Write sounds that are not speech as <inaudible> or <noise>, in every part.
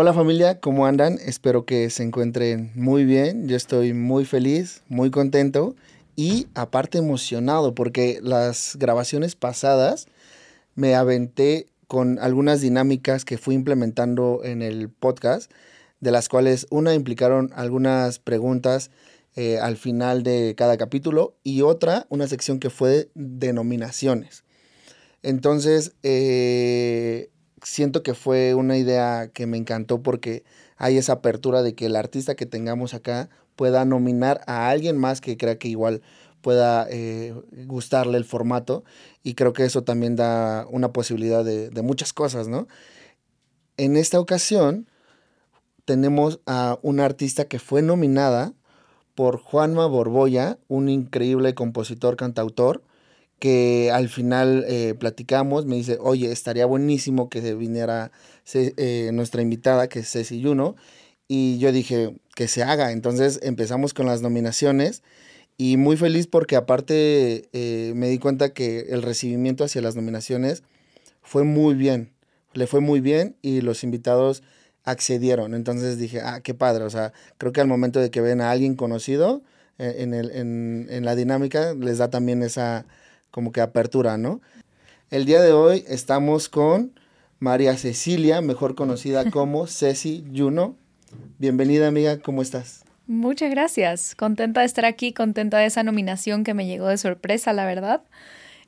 Hola familia, ¿cómo andan? Espero que se encuentren muy bien. Yo estoy muy feliz, muy contento y aparte emocionado porque las grabaciones pasadas me aventé con algunas dinámicas que fui implementando en el podcast, de las cuales una implicaron algunas preguntas eh, al final de cada capítulo y otra, una sección que fue denominaciones. Entonces, eh, siento que fue una idea que me encantó porque hay esa apertura de que el artista que tengamos acá pueda nominar a alguien más que crea que igual pueda eh, gustarle el formato y creo que eso también da una posibilidad de, de muchas cosas, ¿no? En esta ocasión tenemos a una artista que fue nominada por Juanma Borboya, un increíble compositor, cantautor, que al final eh, platicamos, me dice, oye, estaría buenísimo que viniera eh, nuestra invitada, que es Ceci Juno, y yo dije, que se haga. Entonces empezamos con las nominaciones y muy feliz porque aparte eh, me di cuenta que el recibimiento hacia las nominaciones fue muy bien, le fue muy bien y los invitados accedieron. Entonces dije, ah, qué padre, o sea, creo que al momento de que ven a alguien conocido en, el, en, en la dinámica, les da también esa como que apertura, ¿no? El día de hoy estamos con María Cecilia, mejor conocida <laughs> como Ceci Juno. Bienvenida amiga, ¿cómo estás? Muchas gracias, contenta de estar aquí, contenta de esa nominación que me llegó de sorpresa, la verdad.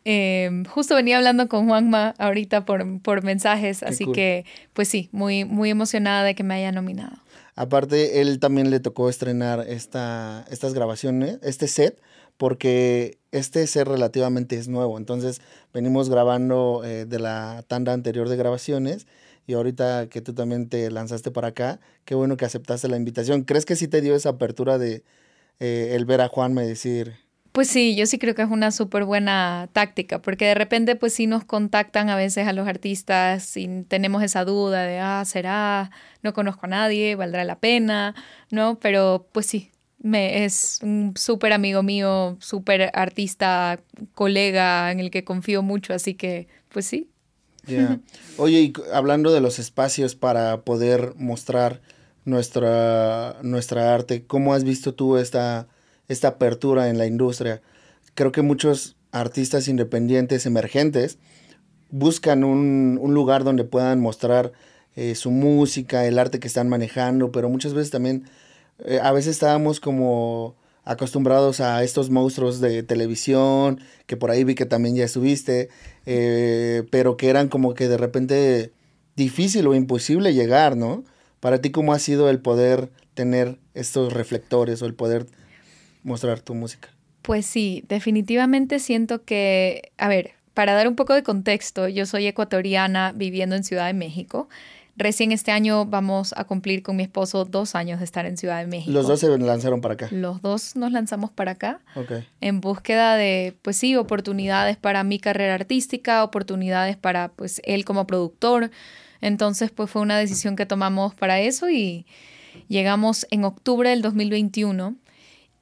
Em, justo venía hablando con Juanma ahorita por, por mensajes, así que pues sí, muy, muy emocionada de que me haya nominado. Aparte, él también le tocó estrenar esta, estas grabaciones, este set, porque este ser relativamente es nuevo. Entonces, venimos grabando eh, de la tanda anterior de grabaciones y ahorita que tú también te lanzaste para acá, qué bueno que aceptaste la invitación. ¿Crees que sí te dio esa apertura de eh, el ver a Juan me decir... Pues sí, yo sí creo que es una súper buena táctica, porque de repente pues sí nos contactan a veces a los artistas y tenemos esa duda de, ah, será, no conozco a nadie, valdrá la pena, ¿no? Pero pues sí, me, es un súper amigo mío, súper artista, colega en el que confío mucho, así que pues sí. <laughs> Oye, y hablando de los espacios para poder mostrar nuestra, nuestra arte, ¿cómo has visto tú esta, esta apertura en la industria? Creo que muchos artistas independientes, emergentes, buscan un, un lugar donde puedan mostrar eh, su música, el arte que están manejando, pero muchas veces también eh, a veces estábamos como acostumbrados a estos monstruos de televisión, que por ahí vi que también ya estuviste, eh, pero que eran como que de repente difícil o imposible llegar, ¿no? Para ti, ¿cómo ha sido el poder tener estos reflectores o el poder mostrar tu música? Pues sí, definitivamente siento que, a ver, para dar un poco de contexto, yo soy ecuatoriana viviendo en Ciudad de México. Recién este año vamos a cumplir con mi esposo dos años de estar en Ciudad de México. Los dos se lanzaron para acá. Los dos nos lanzamos para acá. En búsqueda de, pues sí, oportunidades para mi carrera artística, oportunidades para, pues, él como productor. Entonces, pues fue una decisión que tomamos para eso y llegamos en octubre del 2021.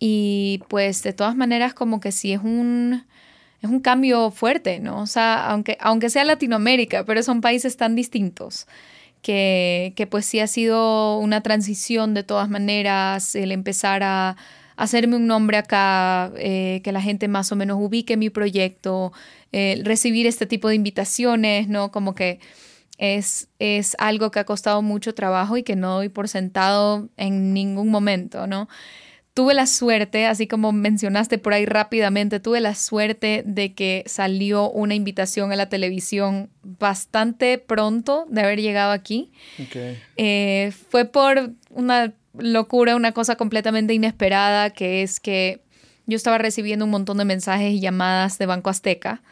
Y pues de todas maneras como que sí es un, es un cambio fuerte, ¿no? O sea, aunque, aunque sea Latinoamérica, pero son países tan distintos que, que pues sí ha sido una transición de todas maneras, el empezar a hacerme un nombre acá, eh, que la gente más o menos ubique mi proyecto, recibir este tipo de invitaciones, ¿no? Como que es, es algo que ha costado mucho trabajo y que no doy por sentado en ningún momento, ¿no? Tuve la suerte, así como mencionaste por ahí rápidamente, tuve la suerte de que salió una invitación a la televisión bastante pronto de haber llegado aquí. Eh, fue por una locura, una cosa completamente inesperada, que es que yo estaba recibiendo un montón de mensajes y llamadas de Banco Azteca.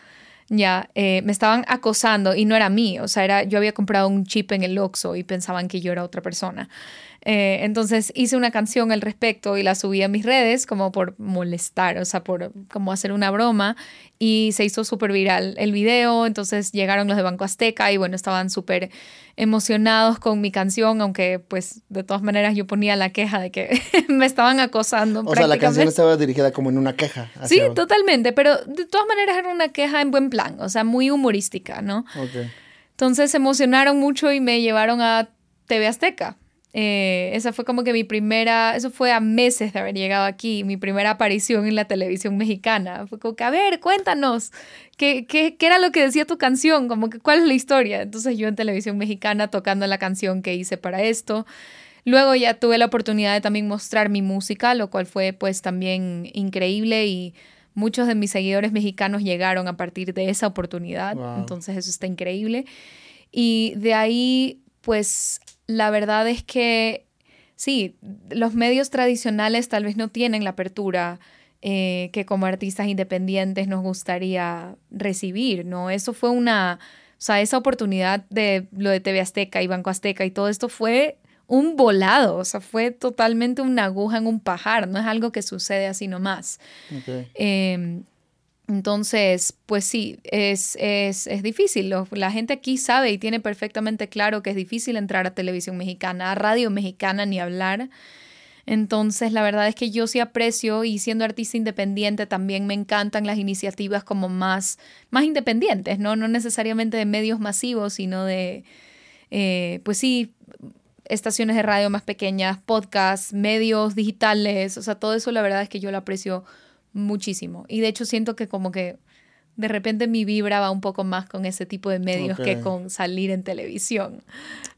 Ya, eh, me estaban acosando y no era mí, o sea, era, yo había comprado un chip en el Oxxo y pensaban que yo era otra persona. Eh, entonces hice una canción al respecto y la subí a mis redes como por molestar, o sea, por como hacer una broma y se hizo súper viral el video, entonces llegaron los de Banco Azteca y bueno, estaban súper emocionados con mi canción, aunque pues de todas maneras yo ponía la queja de que <laughs> me estaban acosando. O sea, la canción estaba dirigida como en una queja. Sí, totalmente, pero de todas maneras era una queja en buen plan, o sea, muy humorística, ¿no? Entonces se emocionaron mucho y me llevaron a TV Azteca. Eh, esa fue como que mi primera, eso fue a meses de haber llegado aquí, mi primera aparición en la televisión mexicana. Fue como que, a ver, cuéntanos, ¿qué, qué, qué era lo que decía tu canción? Como que, ¿cuál es la historia? Entonces yo en televisión mexicana tocando la canción que hice para esto. Luego ya tuve la oportunidad de también mostrar mi música, lo cual fue pues también increíble y muchos de mis seguidores mexicanos llegaron a partir de esa oportunidad. Entonces eso está increíble. Y de ahí pues la verdad es que sí, los medios tradicionales tal vez no tienen la apertura eh, que como artistas independientes nos gustaría recibir, ¿no? Eso fue una, o sea, esa oportunidad de lo de TV Azteca y Banco Azteca y todo esto fue un volado, o sea, fue totalmente una aguja en un pajar, no es algo que sucede así nomás. Em, entonces, pues sí, es, es, es difícil. la gente aquí sabe y tiene perfectamente claro que es difícil entrar a televisión mexicana, a radio mexicana, ni hablar. Entonces, la verdad es que yo sí aprecio y siendo artista independiente también me encantan las iniciativas como más, más independientes, ¿no? No necesariamente de medios masivos, sino de, eh, pues sí, estaciones de radio más pequeñas, podcasts, medios digitales, o sea, todo eso la verdad es que yo lo aprecio muchísimo. Y de hecho siento que como que de repente mi vibra va un poco más con ese tipo de medios que con salir en televisión.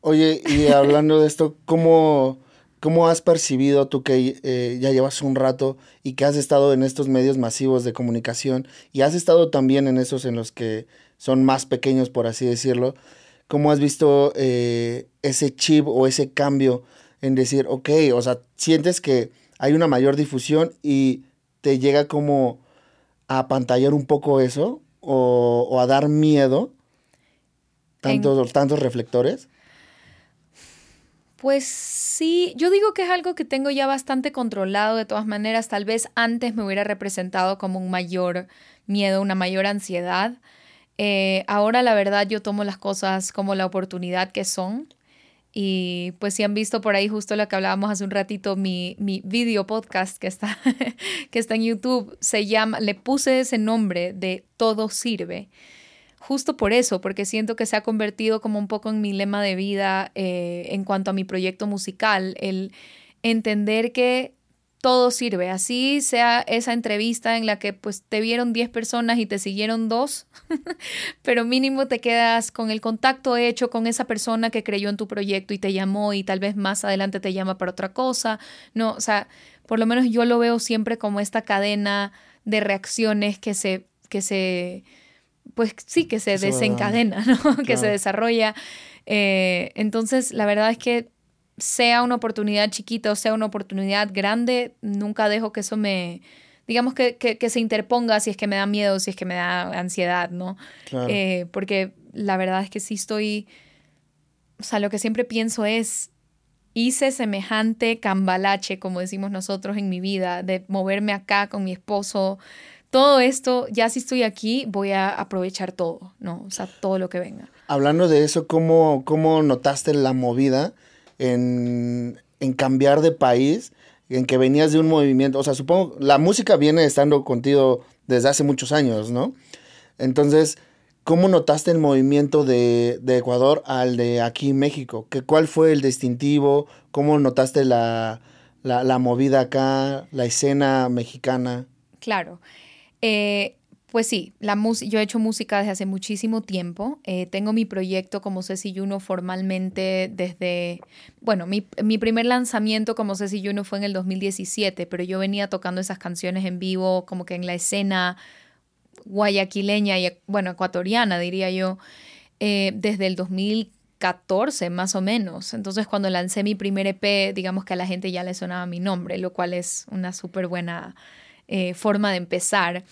Oye, y <laughs> hablando de esto, ¿cómo, cómo has percibido tú que eh, ya llevas un rato y que has estado en estos medios masivos de comunicación y has estado también en esos en los que son más pequeños, por así decirlo? ¿Cómo has visto eh, ese chip o ese cambio en decir, ok, o sea, sientes que hay una mayor difusión y te llega como a pantallar un poco eso o, a dar miedo? Tantos, tantos reflectores. Pues sí, yo digo que es algo que tengo ya bastante controlado de todas maneras. Tal vez antes me hubiera representado como un mayor miedo, una mayor ansiedad. Eh, ahora la verdad yo tomo las cosas como la oportunidad que son. Y pues si han visto por ahí justo lo que hablábamos hace un ratito, mi, mi video podcast que está, <laughs> que está en YouTube, se llama, le puse ese nombre de Todo Sirve. Justo por eso, porque siento que se ha convertido como un poco en mi lema de vida eh, en cuanto a mi proyecto musical, el entender que todo sirve. Así sea esa entrevista en la que pues te vieron 10 personas y te siguieron dos, <laughs> pero mínimo te quedas con el contacto hecho con esa persona que creyó en tu proyecto y te llamó y tal vez más adelante te llama para otra cosa. No, o sea, por lo menos yo lo veo siempre como esta cadena de reacciones que se, que se, pues sí, que se desencadena, <laughs> ¿no? que se desarrolla. Eh, entonces, la verdad es que sea una oportunidad chiquita o sea una oportunidad grande, nunca dejo que eso me, digamos que, que, se interponga si es que me da miedo, si es que me da ansiedad, ¿no? Eh, porque la verdad es que sí estoy, o sea, lo que siempre pienso es, hice semejante cambalache, como decimos nosotros en mi vida, de moverme acá con mi esposo, todo esto, ya si estoy aquí, voy a aprovechar todo, ¿no? O sea, todo lo que venga. Hablando de eso, ¿cómo, cómo notaste la movida? En, cambiar de país, en que venías de un movimiento, o sea, supongo, la música viene estando contigo desde hace muchos años, ¿no? Entonces, ¿cómo notaste el movimiento de, Ecuador al de aquí en México? ¿Qué, ¿Cuál fue el distintivo? ¿Cómo notaste la, la movida acá, la escena mexicana? Claro. Eh, pues sí, la yo he hecho música desde hace muchísimo tiempo. Eh, tengo mi proyecto como Ceci Juno formalmente desde, bueno, mi, primer lanzamiento como Ceci Juno fue en el 2017, pero yo venía tocando esas canciones en vivo como que en la escena guayaquileña y, bueno, ecuatoriana, diría yo, eh, desde el 2014 más o menos. Entonces cuando lancé mi primer EP, digamos que a la gente ya le sonaba mi nombre, lo cual es una súper buena eh, forma de empezar.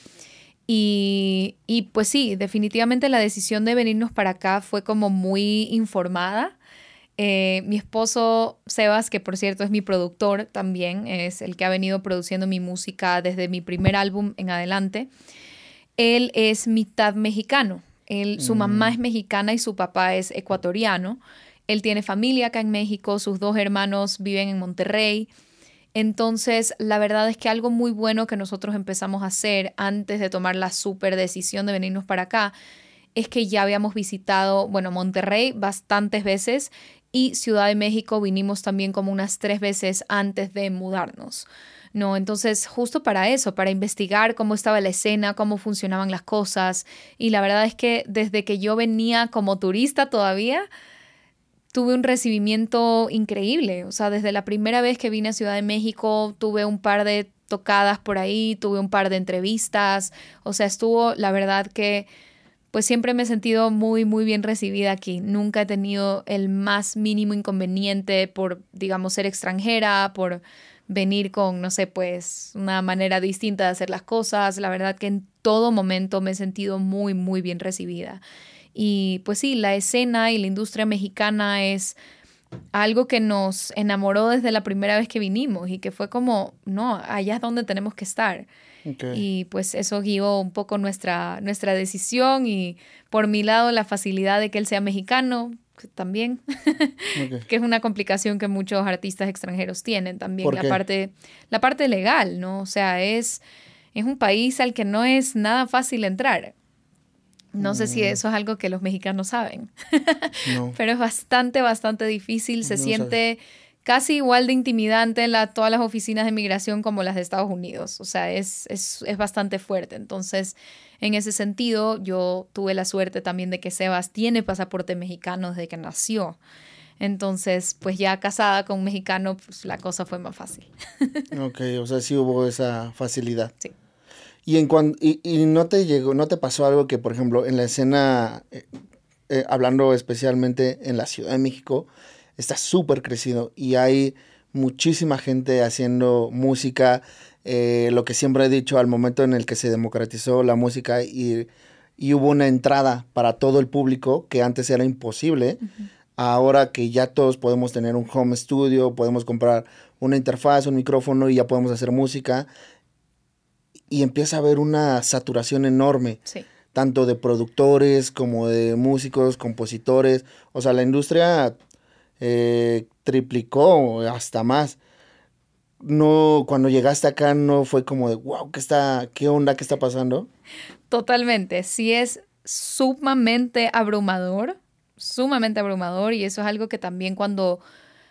Y, pues sí, definitivamente la decisión de venirnos para acá fue como muy informada. Eh, mi esposo Sebas, que por cierto es mi productor también, es el que ha venido produciendo mi música desde mi primer álbum en adelante. Él es mitad mexicano. Él, Su mamá mm. es mexicana y su papá es ecuatoriano. Él tiene familia acá en México, sus dos hermanos viven en Monterrey. Entonces, la verdad es que algo muy bueno que nosotros empezamos a hacer antes de tomar la super decisión de venirnos para acá es que ya habíamos visitado, bueno, Monterrey bastantes veces y Ciudad de México vinimos también como unas tres veces antes de mudarnos. No, entonces justo para eso, para investigar cómo estaba la escena, cómo funcionaban las cosas. Y la verdad es que desde que yo venía como turista todavía, tuve un recibimiento increíble. O sea, desde la primera vez que vine a Ciudad de México, tuve un par de tocadas por ahí, tuve un par de entrevistas. O sea, estuvo, la verdad que pues siempre me he sentido muy, muy bien recibida aquí. Nunca he tenido el más mínimo inconveniente por, digamos, ser extranjera, por venir con, no sé, pues una manera distinta de hacer las cosas. La verdad que en todo momento me he sentido muy, muy bien recibida. Y pues sí, la escena y la industria mexicana es algo que nos enamoró desde la primera vez que vinimos y que fue como, no, allá es donde tenemos que estar. Y pues eso guió un poco nuestra, nuestra decisión y por mi lado la facilidad de que él sea mexicano, también, <laughs> que es una complicación que muchos artistas extranjeros tienen también, la parte, la parte legal, ¿no? O sea, es, es un país al que no es nada fácil entrar. No sé si mm. eso es algo que los mexicanos saben, <laughs> pero es bastante, bastante difícil, se siente casi igual de intimidante la, todas las oficinas de migración como las de Estados Unidos, o sea, es, es, es bastante fuerte, entonces en ese sentido, yo tuve la suerte también de que Sebas tiene pasaporte mexicano desde que nació. Entonces, pues ya casada con un mexicano, pues la cosa fue más fácil. <laughs> ok, o sea, sí hubo esa facilidad. Sí. Y, en cuando, y, y, no te llegó, no te pasó algo que, por ejemplo, en la escena, eh, eh, hablando especialmente en la Ciudad de México, está súper crecido y hay muchísima gente haciendo música eh, lo que siempre he dicho, al momento en el que se democratizó la música y, hubo una entrada para todo el público, que antes era imposible, ahora que ya todos podemos tener un home studio, podemos comprar una interfaz, un micrófono y ya podemos hacer música, y empieza a haber una saturación enorme. Tanto de productores como de músicos, compositores. O sea, la industria eh, triplicó hasta más no, cuando llegaste acá no fue como de, wow, ¿qué, está, qué onda, qué está pasando? Totalmente, sí es sumamente abrumador, sumamente abrumador y eso es algo que también cuando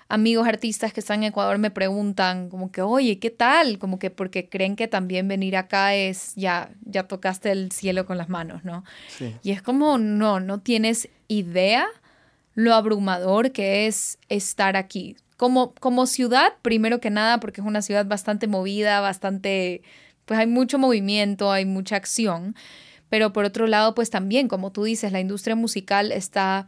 amigos artistas que están en Ecuador me preguntan como que, oye, ¿qué tal? Como que porque creen que también venir acá es, ya, ya tocaste el cielo con las manos, ¿no? Y es como, no, no tienes idea lo abrumador que es estar aquí como, como ciudad, primero que nada, porque es una ciudad bastante movida, bastante, pues hay mucho movimiento, hay mucha acción, pero por otro lado, pues también, como tú dices, la industria musical está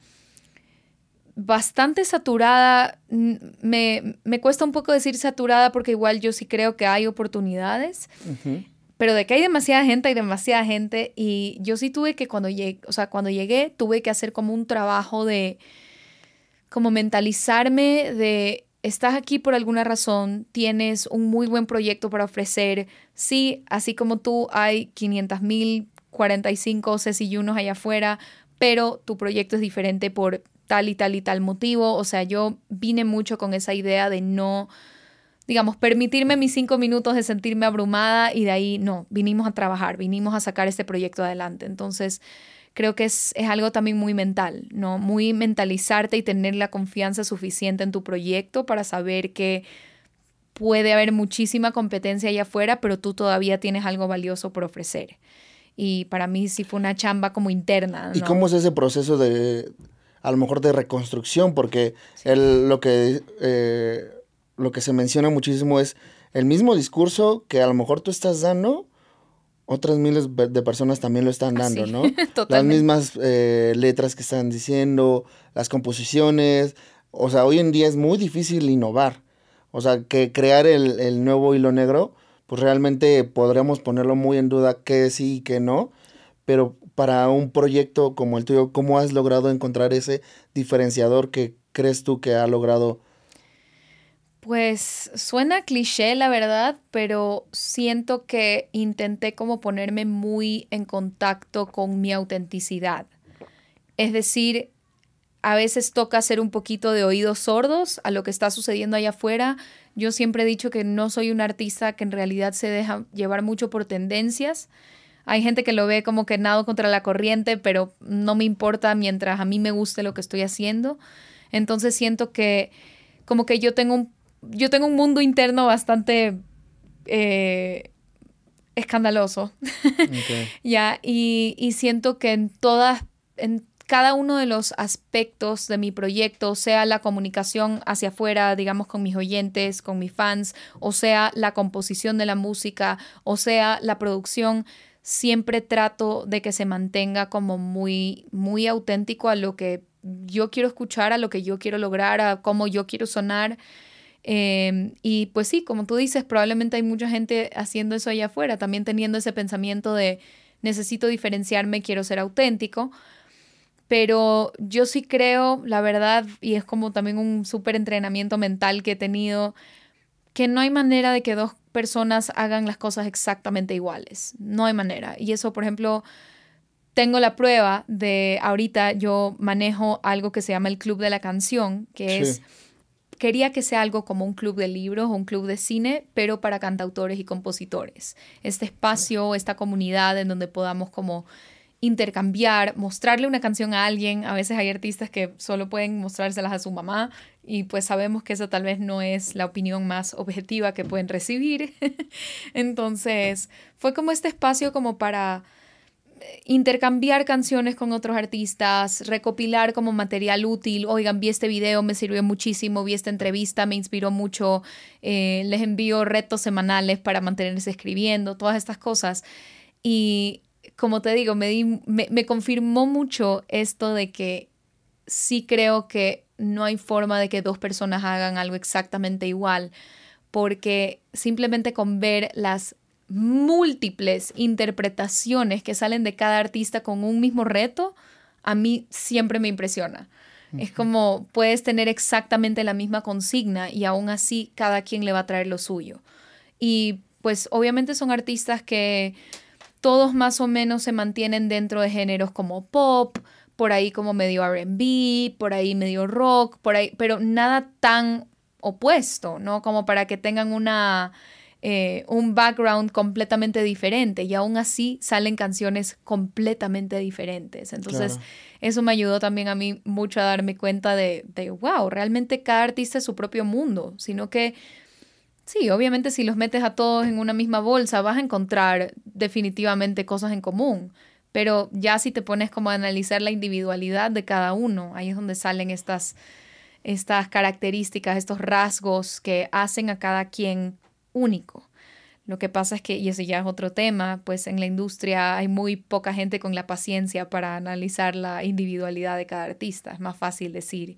bastante saturada. Me, me cuesta un poco decir saturada porque igual yo sí creo que hay oportunidades. Pero de que hay demasiada gente, hay demasiada gente. Y yo sí tuve que cuando llegué, o sea, cuando llegué, tuve que hacer como un trabajo de, como mentalizarme de estás aquí por alguna razón, tienes un muy buen proyecto para ofrecer. Sí, así como tú, hay 500 mil, 45 unos allá afuera, pero tu proyecto es diferente por tal y tal y tal motivo. O sea, yo vine mucho con esa idea de no, digamos, permitirme mis cinco minutos de sentirme abrumada y de ahí no, vinimos a trabajar, vinimos a sacar este proyecto adelante. Entonces, creo que es, algo también muy mental, ¿no? Muy mentalizarte y tener la confianza suficiente en tu proyecto para saber que puede haber muchísima competencia allá afuera, pero tú todavía tienes algo valioso por ofrecer. Y para mí sí fue una chamba como interna. ¿Y cómo es ese proceso de, a lo mejor, de reconstrucción? Porque el, lo, que, eh, lo que se menciona muchísimo es el mismo discurso que a lo mejor tú estás dando, otras miles de personas también lo están dando, ¿no? <laughs> Las mismas eh, letras que están diciendo, las composiciones. O sea, hoy en día es muy difícil innovar. O sea, que crear el, el nuevo hilo negro, pues realmente podríamos ponerlo muy en duda qué sí y qué no. Pero para un proyecto como el tuyo, ¿cómo has logrado encontrar ese diferenciador que crees tú que ha logrado pues suena cliché, la verdad, pero siento que intenté como ponerme muy en contacto con mi autenticidad. Es decir, a veces toca hacer un poquito de oídos sordos a lo que está sucediendo allá afuera. Yo siempre he dicho que no soy un artista que en realidad se deja llevar mucho por tendencias. Hay gente que lo ve como que nado contra la corriente, pero no me importa mientras a mí me guste lo que estoy haciendo. Entonces siento que como que yo tengo un, yo tengo un mundo interno bastante eh, escandaloso. <laughs> ya, y, y, siento que en todas, en cada uno de los aspectos de mi proyecto, sea la comunicación hacia afuera, digamos, con mis oyentes, con mis fans, o sea la composición de la música, o sea la producción, siempre trato de que se mantenga como muy, muy auténtico a lo que yo quiero escuchar, a lo que yo quiero lograr, a cómo yo quiero sonar. Em, y pues sí, como tú dices, probablemente hay mucha gente haciendo eso allá afuera, también teniendo ese pensamiento de necesito diferenciarme, quiero ser auténtico. Pero yo sí creo, la verdad, y es como también un súper entrenamiento mental que he tenido, que no hay manera de que dos personas hagan las cosas exactamente iguales. No hay manera. Y eso, por ejemplo, tengo la prueba de ahorita yo manejo algo que se llama el Club de la Canción, que es, quería que sea algo como un club de libros o un club de cine, pero para cantautores y compositores. Este espacio, esta comunidad en donde podamos como intercambiar, mostrarle una canción a alguien. A veces hay artistas que solo pueden mostrárselas a su mamá y pues sabemos que esa tal vez no es la opinión más objetiva que pueden recibir. <laughs> Entonces fue como este espacio como para eh, intercambiar canciones con otros artistas, recopilar como material útil, oigan, vi este video, me sirvió muchísimo, vi esta entrevista, me inspiró mucho, eh, les envío retos semanales para mantenerse escribiendo, todas estas cosas. Y como te digo, me, me, confirmó mucho esto de que sí creo que no hay forma de que dos personas hagan algo exactamente igual, porque simplemente con ver las múltiples interpretaciones que salen de cada artista con un mismo reto, a mí siempre me impresiona. Es como puedes tener exactamente la misma consigna y aún así cada quien le va a traer lo suyo. Y pues obviamente son artistas que todos más o menos se mantienen dentro de géneros como pop, por ahí como medio RB, por ahí medio rock, por ahí, pero nada tan opuesto, ¿no? Como para que tengan una, eh, un background completamente diferente y aún así salen canciones completamente diferentes. Entonces, eso me ayudó también a mí mucho a darme cuenta de, de, wow, realmente cada artista es su propio mundo, sino que Sí, obviamente si los metes a todos en una misma bolsa vas a encontrar definitivamente cosas en común, pero ya si te pones como a analizar la individualidad de cada uno, ahí es donde salen estas, estas características, estos rasgos que hacen a cada quien único. Lo que pasa es que, y ese ya es otro tema, pues en la industria hay muy poca gente con la paciencia para analizar la individualidad de cada artista. Es más fácil decir,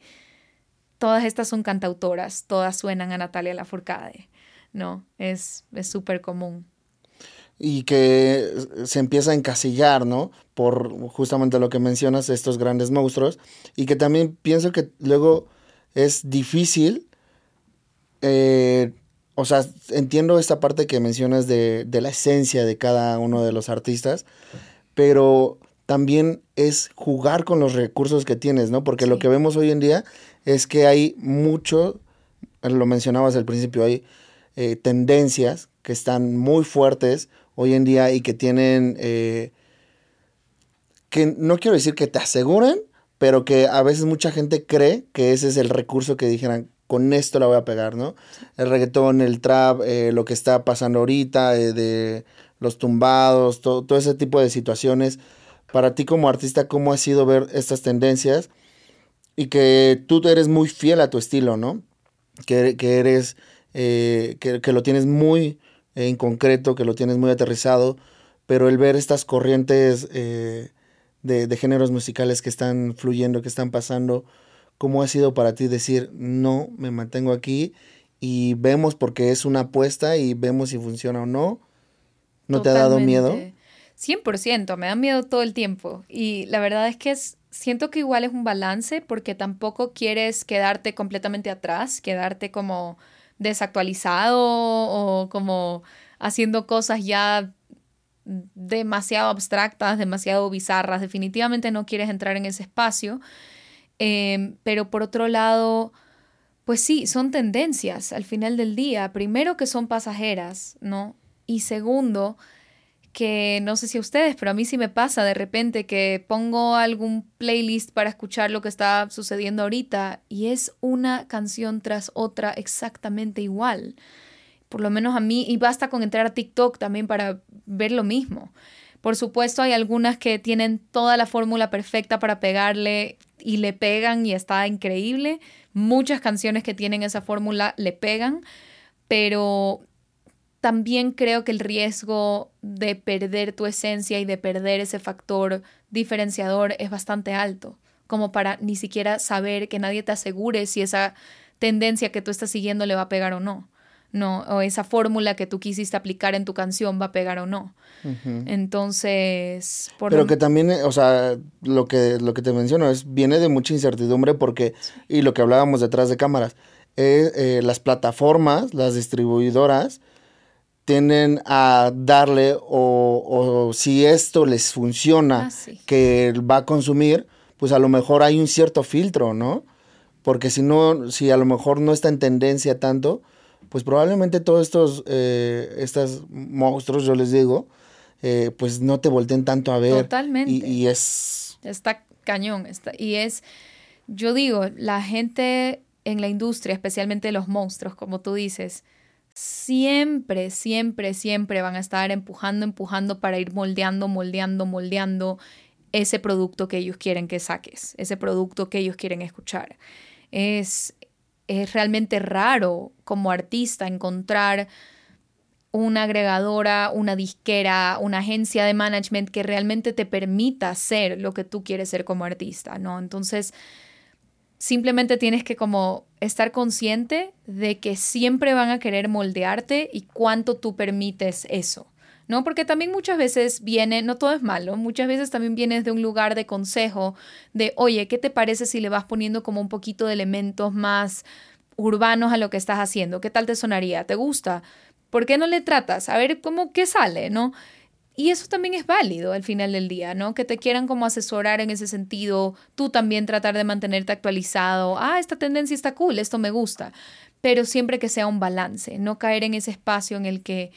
todas estas son cantautoras, todas suenan a Natalia Lafourcade no, es súper común. Y que se empieza a encasillar, ¿no? Por justamente lo que mencionas, estos grandes monstruos. Y que también pienso que luego es difícil. Eh, o sea, entiendo esta parte que mencionas de, de la esencia de cada uno de los artistas, pero también es jugar con los recursos que tienes, ¿no? Porque lo que vemos hoy en día es que hay mucho, lo mencionabas al principio, hay eh, tendencias que están muy fuertes hoy en día y que tienen, eh, que no quiero decir que te aseguren, pero que a veces mucha gente cree que ese es el recurso que dijeran, con esto la voy a pegar, ¿no? El reggaetón, el trap, eh, lo que está pasando ahorita, de los tumbados, todo, ese tipo de situaciones. Para ti como artista, ¿cómo ha sido ver estas tendencias? Y que tú eres muy fiel a tu estilo, ¿no? Que, que eres eh, que, lo tienes muy en concreto, que lo tienes muy aterrizado, pero el ver estas corrientes eh, de, géneros musicales que están fluyendo, que están pasando, ¿cómo ha sido para ti decir, no, me mantengo aquí y vemos porque es una apuesta y vemos si funciona o no? ¿No te ha dado miedo? 100%, me da miedo todo el tiempo. Y la verdad es que es, siento que igual es un balance porque tampoco quieres quedarte completamente atrás, quedarte como desactualizado o como haciendo cosas ya demasiado abstractas, demasiado bizarras. Definitivamente no quieres entrar en ese espacio. Em, pero por otro lado, pues sí, son tendencias al final del día. Primero que son pasajeras, ¿no? Y segundo, que no sé si a ustedes, pero a mí sí me pasa de repente que pongo algún playlist para escuchar lo que está sucediendo ahorita y es una canción tras otra exactamente igual. Por lo menos a mí, y basta con entrar a TikTok también para ver lo mismo. Por supuesto, hay algunas que tienen toda la fórmula perfecta para pegarle y le pegan y está increíble. Muchas canciones que tienen esa fórmula le pegan, pero también creo que el riesgo de perder tu esencia y de perder ese factor diferenciador es bastante alto, como para ni siquiera saber que nadie te asegure si esa tendencia que tú estás siguiendo le va a pegar o no. No, o esa fórmula que tú quisiste aplicar en tu canción va a pegar o no. Entonces, pero que también, o sea, lo que lo que te menciono es viene de mucha incertidumbre porque y lo que hablábamos detrás de cámaras, eh, eh, las plataformas, las distribuidoras tienen a darle o, si esto les funciona ah, que va a consumir, pues a lo mejor hay un cierto filtro, ¿no? Porque si no, si a lo mejor no está en tendencia tanto, pues probablemente todos estos, eh, estos monstruos, yo les digo, eh, pues no te volteen tanto a ver. Totalmente. Y, es... Está cañón. Está, y es, yo digo, la gente en la industria, especialmente los monstruos, como tú dices, siempre, siempre, siempre van a estar empujando, empujando para ir moldeando, moldeando, moldeando ese producto que ellos quieren que saques, ese producto que ellos quieren escuchar. Es, es realmente raro como artista encontrar una agregadora, una disquera, una agencia de management que realmente te permita ser lo que tú quieres ser como artista, ¿no? Entonces, simplemente tienes que como estar consciente de que siempre van a querer moldearte y cuánto tú permites eso. ¿no? Porque también muchas veces viene, no todo es malo, muchas veces también vienes de un lugar de consejo, de, oye, ¿qué te parece si le vas poniendo como un poquito de elementos más urbanos a lo que estás haciendo? ¿Qué tal te sonaría? ¿Te gusta? ¿Por qué no le tratas? A ver cómo qué sale, ¿no? Y eso también es válido al final del día, ¿no? Que te quieran como asesorar en ese sentido, tú también tratar de mantenerte actualizado, ah, esta tendencia está cool, esto me gusta, pero siempre que sea un balance, no caer en ese espacio en el que,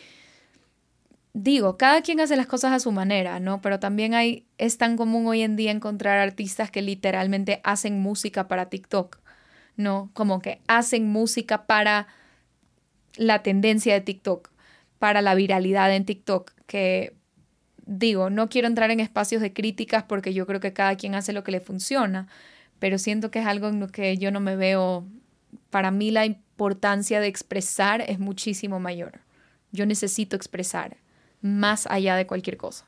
digo, cada quien hace las cosas a su manera, ¿no? Pero también hay, es tan común hoy en día encontrar artistas que literalmente hacen música para TikTok, ¿no? Como que hacen música para la tendencia de TikTok, para la viralidad en TikTok, que digo, no quiero entrar en espacios de críticas porque yo creo que cada quien hace lo que le funciona, pero siento que es algo en lo que yo no me veo, para mí la importancia de expresar es muchísimo mayor. Yo necesito expresar más allá de cualquier cosa.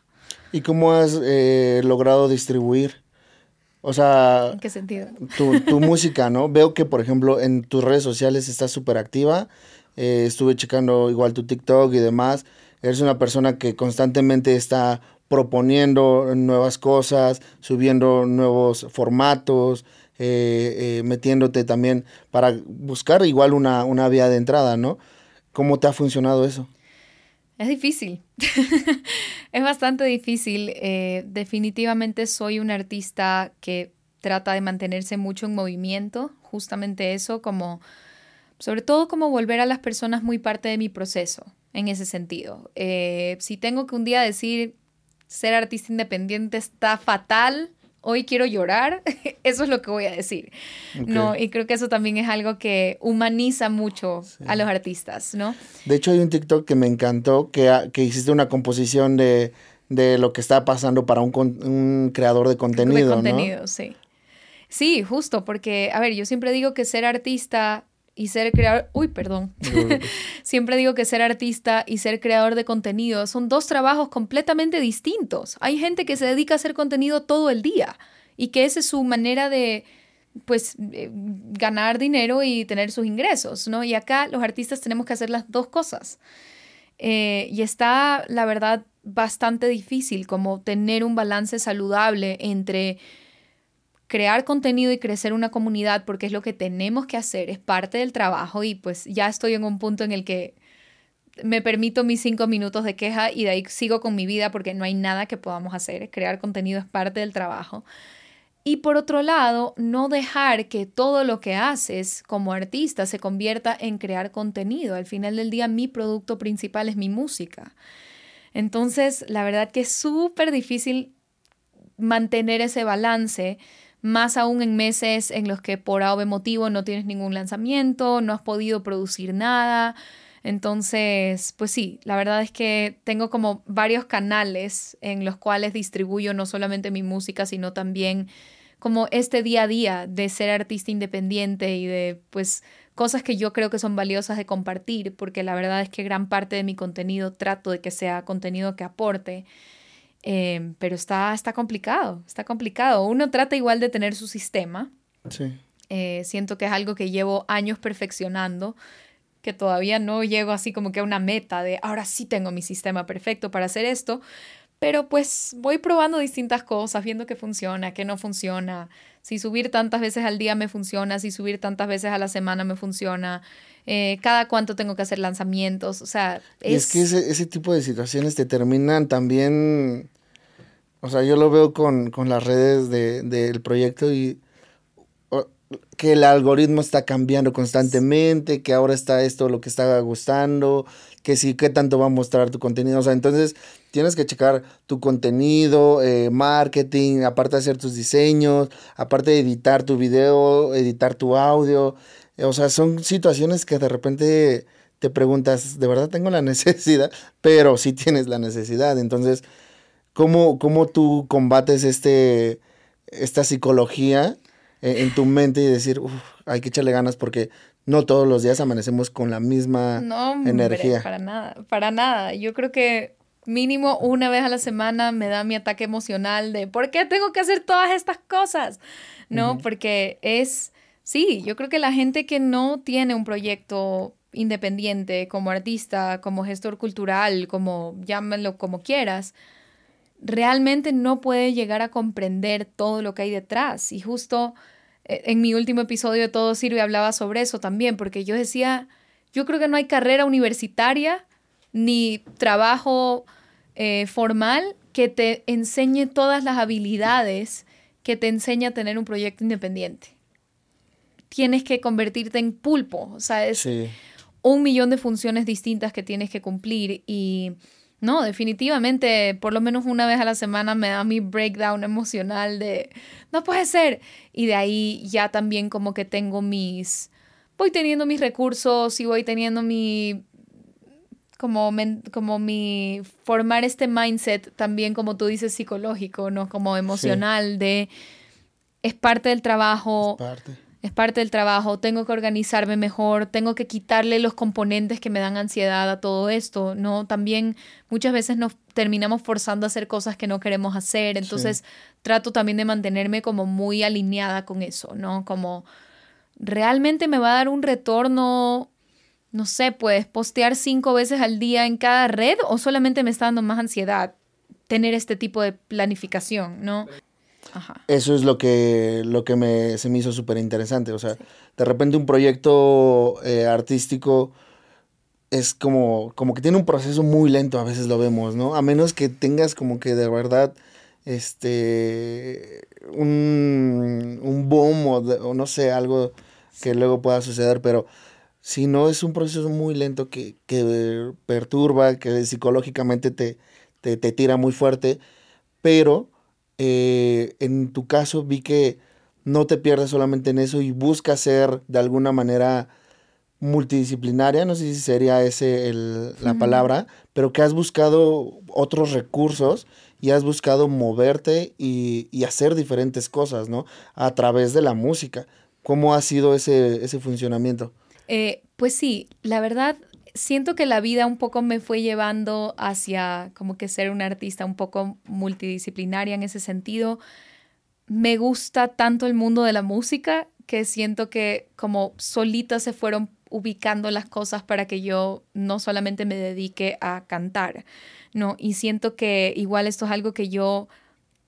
¿Y cómo has eh, logrado distribuir? O sea... ¿En qué sentido? Tu, tu <laughs> música, ¿no? Veo que, por ejemplo, en tus redes sociales estás súper activa. Eh, estuve checando igual tu TikTok y demás. Eres una persona que constantemente está proponiendo nuevas cosas, subiendo nuevos formatos, eh, eh, metiéndote también para buscar igual una, una vía de entrada, ¿no? ¿Cómo te ha funcionado eso? Es difícil, <laughs> es bastante difícil. Eh, definitivamente soy un artista que trata de mantenerse mucho en movimiento, justamente eso, como, sobre todo como volver a las personas muy parte de mi proceso en ese sentido. Eh, si tengo que un día decir ser artista independiente está fatal, hoy quiero llorar, <laughs> eso es lo que voy a decir. ¿no? Y creo que eso también es algo que humaniza mucho a los artistas, ¿no? De hecho, hay un TikTok que me encantó, que, que hiciste una composición de, de, lo que está pasando para un, un creador de contenido. De contenido, sí. Sí, justo, porque, a ver, yo siempre digo que ser artista y ser creador, uy, perdón, <laughs> siempre digo que ser artista y ser creador de contenido son dos trabajos completamente distintos. Hay gente que se dedica a hacer contenido todo el día y que esa es su manera de, pues, eh, ganar dinero y tener sus ingresos, ¿no? Y acá los artistas tenemos que hacer las dos cosas. Eh, y está, la verdad, bastante difícil como tener un balance saludable entre crear contenido y crecer una comunidad porque es lo que tenemos que hacer, es parte del trabajo y pues ya estoy en un punto en el que me permito mis cinco minutos de queja y de ahí sigo con mi vida porque no hay nada que podamos hacer, crear contenido es parte del trabajo. Y por otro lado, no dejar que todo lo que haces como artista se convierta en crear contenido. Al final del día, mi producto principal es mi música. Entonces, la verdad que es súper difícil mantener ese balance, más aún en meses en los que por A motivo no tienes ningún lanzamiento, no has podido producir nada. Entonces, pues sí, la verdad es que tengo como varios canales en los cuales distribuyo no solamente mi música, sino también como este día a día de ser artista independiente y de pues cosas que yo creo que son valiosas de compartir, porque la verdad es que gran parte de mi contenido trato de que sea contenido que aporte. Em, pero está, está complicado, está complicado. Uno trata igual de tener su sistema. Sí. Eh, siento que es algo que llevo años perfeccionando, que todavía no llego así como que a una meta de ahora sí tengo mi sistema perfecto para hacer esto, pero pues voy probando distintas cosas, viendo qué funciona, qué no funciona, si subir tantas veces al día me funciona, si subir tantas veces a la semana me funciona, eh, cada cuánto tengo que hacer lanzamientos, o sea... Es... Y es que ese, ese tipo de situaciones te terminan también o sea, yo lo veo con, las redes del proyecto y que el algoritmo está cambiando constantemente, que ahora está esto lo que está gustando, que sí, qué tanto va a mostrar tu contenido. O sea, entonces tienes que checar tu contenido, eh, marketing, aparte de hacer tus diseños, aparte de editar tu video, editar tu audio. O sea, son situaciones que de repente te preguntas, ¿de verdad tengo la <laughs> necesidad? Pero sí tienes la necesidad. Entonces, ¿Cómo, cómo tú combates este, esta psicología en, tu mente y decir, hay que echarle ganas porque no todos los días amanecemos con la misma no, energía? Para nada, para nada. Yo creo que mínimo una vez a la semana me da mi ataque emocional de ¿por qué tengo que hacer todas estas cosas? ¿No? Porque es, sí, yo creo que la gente que no tiene un proyecto independiente como artista, como gestor cultural, como llámenlo como quieras, realmente no puede llegar a comprender todo lo que hay detrás. Y justo en mi último episodio de Todo Sirve hablaba sobre eso también, porque yo decía, yo creo que no hay carrera universitaria ni trabajo eh, formal que te enseñe todas las habilidades que te enseña a tener un proyecto independiente. Tienes que convertirte en pulpo, o sea, es un millón de funciones distintas que tienes que cumplir y no, definitivamente, por lo menos una vez a la semana me da mi breakdown emocional de, no puede ser. Y de ahí ya también como que tengo mis, voy teniendo mis recursos y voy teniendo mi, como, como mi, formar este mindset también, como tú dices, psicológico, ¿no? Como emocional de, es parte del trabajo. Es parte es parte del trabajo, tengo que organizarme mejor, tengo que quitarle los componentes que me dan ansiedad a todo esto, ¿no? También muchas veces nos terminamos forzando a hacer cosas que no queremos hacer, entonces trato también de mantenerme como muy alineada con eso, ¿no? Como realmente me va a dar un retorno, no sé, puedes postear cinco veces al día en cada red o solamente me está dando más ansiedad tener este tipo de planificación, ¿no? Eso es lo que, lo que me, se me hizo súper interesante. O sea, de repente un proyecto eh, artístico es como, como que tiene un proceso muy lento, a veces lo vemos, ¿no? A menos que tengas como que de verdad este un, un boom o, no sé, algo que luego pueda suceder, pero si no es un proceso muy lento que, que perturba, que psicológicamente te, te, te tira muy fuerte, pero eh, en tu caso vi que no te pierdes solamente en eso y buscas ser de alguna manera multidisciplinaria, no sé si sería ese la palabra, pero que has buscado otros recursos y has buscado moverte y, hacer diferentes cosas, ¿no? A través de la música. ¿Cómo ha sido ese, ese funcionamiento? Eh, pues sí, la verdad, siento que la vida un poco me fue llevando hacia como que ser una artista un poco multidisciplinaria en ese sentido. Me gusta tanto el mundo de la música que siento que como solita se fueron ubicando las cosas para que yo no solamente me dedique a cantar, ¿no? Y siento que igual esto es algo que yo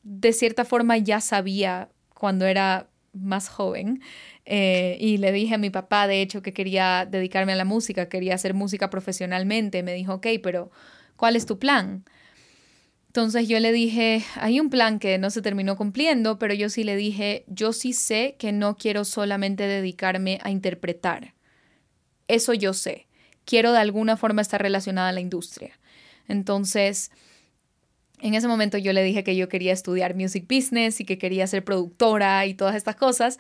de cierta forma ya sabía cuando era más joven. Eh, y le dije a mi papá, de hecho, que quería dedicarme a la música, quería hacer música profesionalmente. Me dijo, ok, pero ¿cuál es tu plan? Entonces yo le dije, hay un plan que no se terminó cumpliendo, pero yo sí le dije, yo sí sé que no quiero solamente dedicarme a interpretar. Eso yo sé. Quiero de alguna forma estar relacionada a la industria. Entonces, en ese momento yo le dije que yo quería estudiar music business y que quería ser productora y todas estas cosas.